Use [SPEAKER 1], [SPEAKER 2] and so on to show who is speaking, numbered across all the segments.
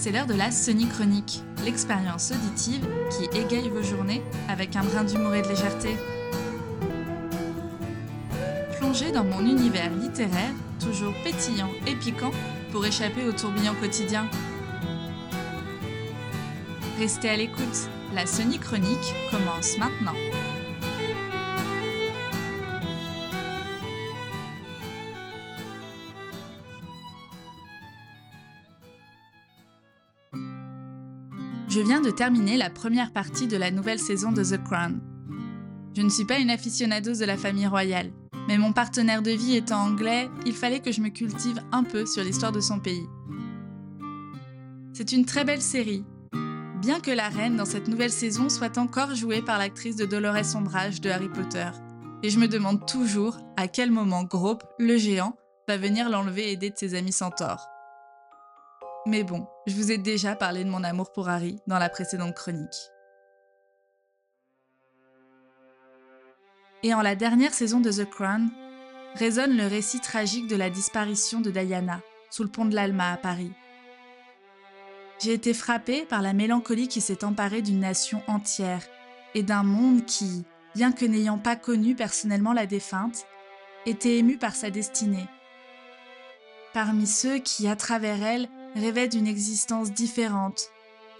[SPEAKER 1] c'est l'heure de la Chronique, l'expérience auditive qui égaye vos journées avec un brin d'humour et de légèreté. Plongez dans mon univers littéraire, toujours pétillant et piquant, pour échapper au tourbillon quotidien. Restez à l'écoute, la Chronique commence maintenant. Je viens de terminer la première partie de la nouvelle saison de The Crown. Je ne suis pas une aficionados de la famille royale, mais mon partenaire de vie étant anglais, il fallait que je me cultive un peu sur l'histoire de son pays. C'est une très belle série, bien que la reine dans cette nouvelle saison soit encore jouée par l'actrice de Dolores Ombrage de Harry Potter. Et je me demande toujours à quel moment Grope, le géant, va venir l'enlever et aider de ses amis centaures. Mais bon, je vous ai déjà parlé de mon amour pour Harry dans la précédente chronique. Et en la dernière saison de The Crown, résonne le récit tragique de la disparition de Diana sous le pont de l'Alma à Paris. J'ai été frappée par la mélancolie qui s'est emparée d'une nation entière et d'un monde qui, bien que n'ayant pas connu personnellement la défunte, était ému par sa destinée. Parmi ceux qui, à travers elle, rêvait d'une existence différente,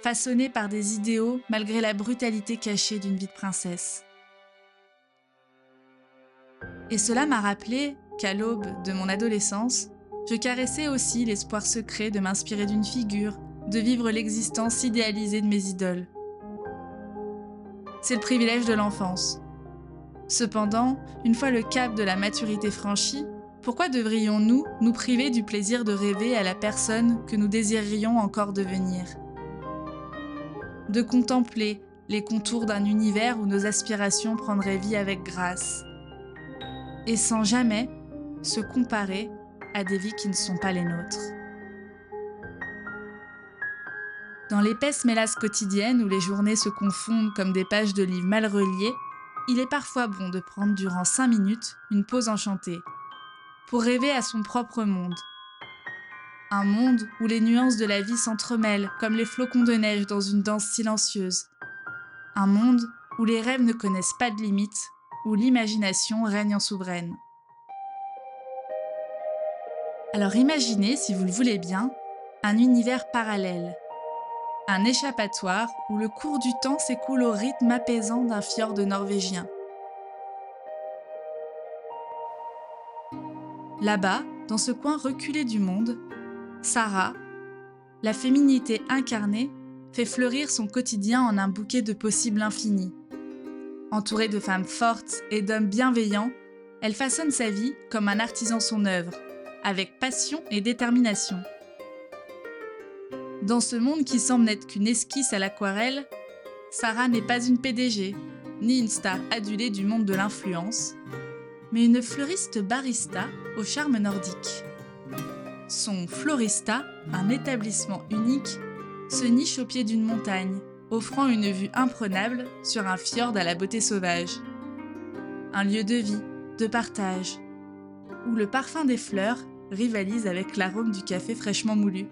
[SPEAKER 1] façonnée par des idéaux malgré la brutalité cachée d'une vie de princesse. Et cela m'a rappelé qu'à l'aube de mon adolescence, je caressais aussi l'espoir secret de m'inspirer d'une figure, de vivre l'existence idéalisée de mes idoles. C'est le privilège de l'enfance. Cependant, une fois le cap de la maturité franchi, pourquoi devrions-nous nous priver du plaisir de rêver à la personne que nous désirerions encore devenir? De contempler les contours d'un univers où nos aspirations prendraient vie avec grâce, et sans jamais se comparer à des vies qui ne sont pas les nôtres. Dans l'épaisse mélasse quotidienne où les journées se confondent comme des pages de livres mal reliées, il est parfois bon de prendre durant cinq minutes une pause enchantée pour rêver à son propre monde. Un monde où les nuances de la vie s'entremêlent comme les flocons de neige dans une danse silencieuse. Un monde où les rêves ne connaissent pas de limites, où l'imagination règne en souveraine. Alors imaginez, si vous le voulez bien, un univers parallèle. Un échappatoire où le cours du temps s'écoule au rythme apaisant d'un fjord norvégien. Là-bas, dans ce coin reculé du monde, Sarah, la féminité incarnée, fait fleurir son quotidien en un bouquet de possibles infinis. Entourée de femmes fortes et d'hommes bienveillants, elle façonne sa vie comme un artisan son œuvre, avec passion et détermination. Dans ce monde qui semble n'être qu'une esquisse à l'aquarelle, Sarah n'est pas une PDG, ni une star adulée du monde de l'influence, mais une fleuriste barista au charme nordique. Son Florista, un établissement unique, se niche au pied d'une montagne, offrant une vue imprenable sur un fjord à la beauté sauvage. Un lieu de vie, de partage, où le parfum des fleurs rivalise avec l'arôme du café fraîchement moulu.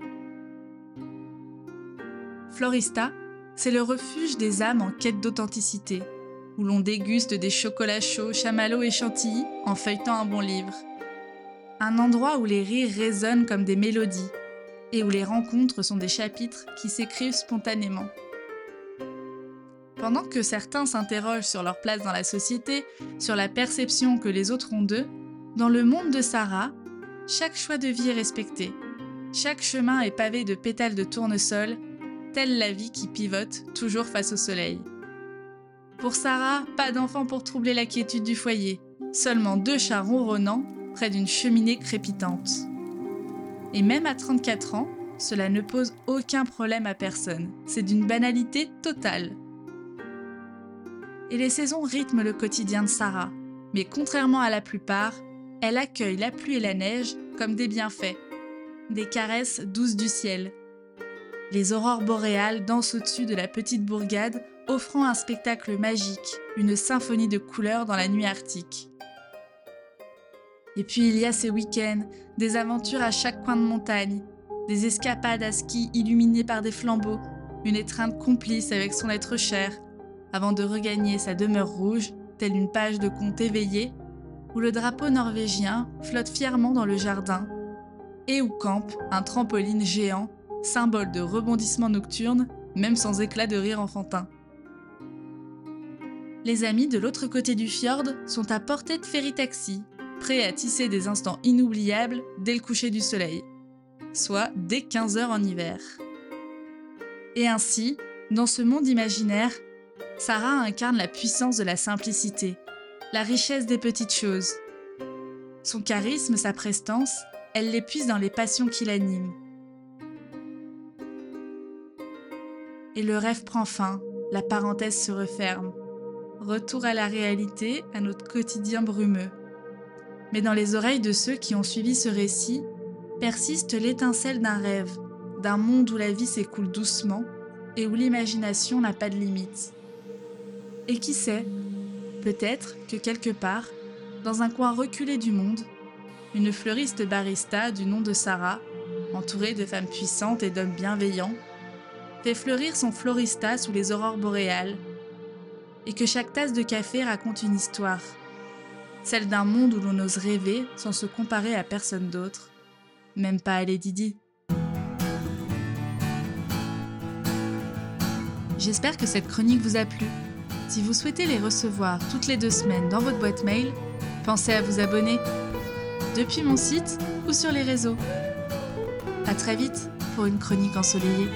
[SPEAKER 1] Florista, c'est le refuge des âmes en quête d'authenticité, où l'on déguste des chocolats chauds, chamallows et chantilly en feuilletant un bon livre. Un endroit où les rires résonnent comme des mélodies et où les rencontres sont des chapitres qui s'écrivent spontanément. Pendant que certains s'interrogent sur leur place dans la société, sur la perception que les autres ont d'eux, dans le monde de Sarah, chaque choix de vie est respecté. Chaque chemin est pavé de pétales de tournesol, telle la vie qui pivote toujours face au soleil. Pour Sarah, pas d'enfant pour troubler la quiétude du foyer, seulement deux chats ronronnants près d'une cheminée crépitante. Et même à 34 ans, cela ne pose aucun problème à personne, c'est d'une banalité totale. Et les saisons rythment le quotidien de Sarah, mais contrairement à la plupart, elle accueille la pluie et la neige comme des bienfaits, des caresses douces du ciel. Les aurores boréales dansent au-dessus de la petite bourgade offrant un spectacle magique, une symphonie de couleurs dans la nuit arctique. Et puis il y a ces week-ends, des aventures à chaque coin de montagne, des escapades à ski illuminées par des flambeaux, une étreinte complice avec son être cher, avant de regagner sa demeure rouge, telle une page de conte éveillé, où le drapeau norvégien flotte fièrement dans le jardin, et où campe un trampoline géant, symbole de rebondissement nocturne, même sans éclat de rire enfantin. Les amis de l'autre côté du fjord sont à portée de ferry-taxi, prêts à tisser des instants inoubliables dès le coucher du soleil, soit dès 15 heures en hiver. Et ainsi, dans ce monde imaginaire, Sarah incarne la puissance de la simplicité, la richesse des petites choses. Son charisme, sa prestance, elle l'épuise dans les passions qui l'animent. Et le rêve prend fin, la parenthèse se referme. Retour à la réalité, à notre quotidien brumeux. Mais dans les oreilles de ceux qui ont suivi ce récit, persiste l'étincelle d'un rêve, d'un monde où la vie s'écoule doucement et où l'imagination n'a pas de limite. Et qui sait, peut-être que quelque part, dans un coin reculé du monde, une fleuriste barista du nom de Sarah, entourée de femmes puissantes et d'hommes bienveillants, fait fleurir son florista sous les aurores boréales, et que chaque tasse de café raconte une histoire, celle d'un monde où l'on ose rêver sans se comparer à personne d'autre, même pas à Lady Di. J'espère que cette chronique vous a plu. Si vous souhaitez les recevoir toutes les deux semaines dans votre boîte mail, pensez à vous abonner depuis mon site ou sur les réseaux. A très vite pour une chronique ensoleillée.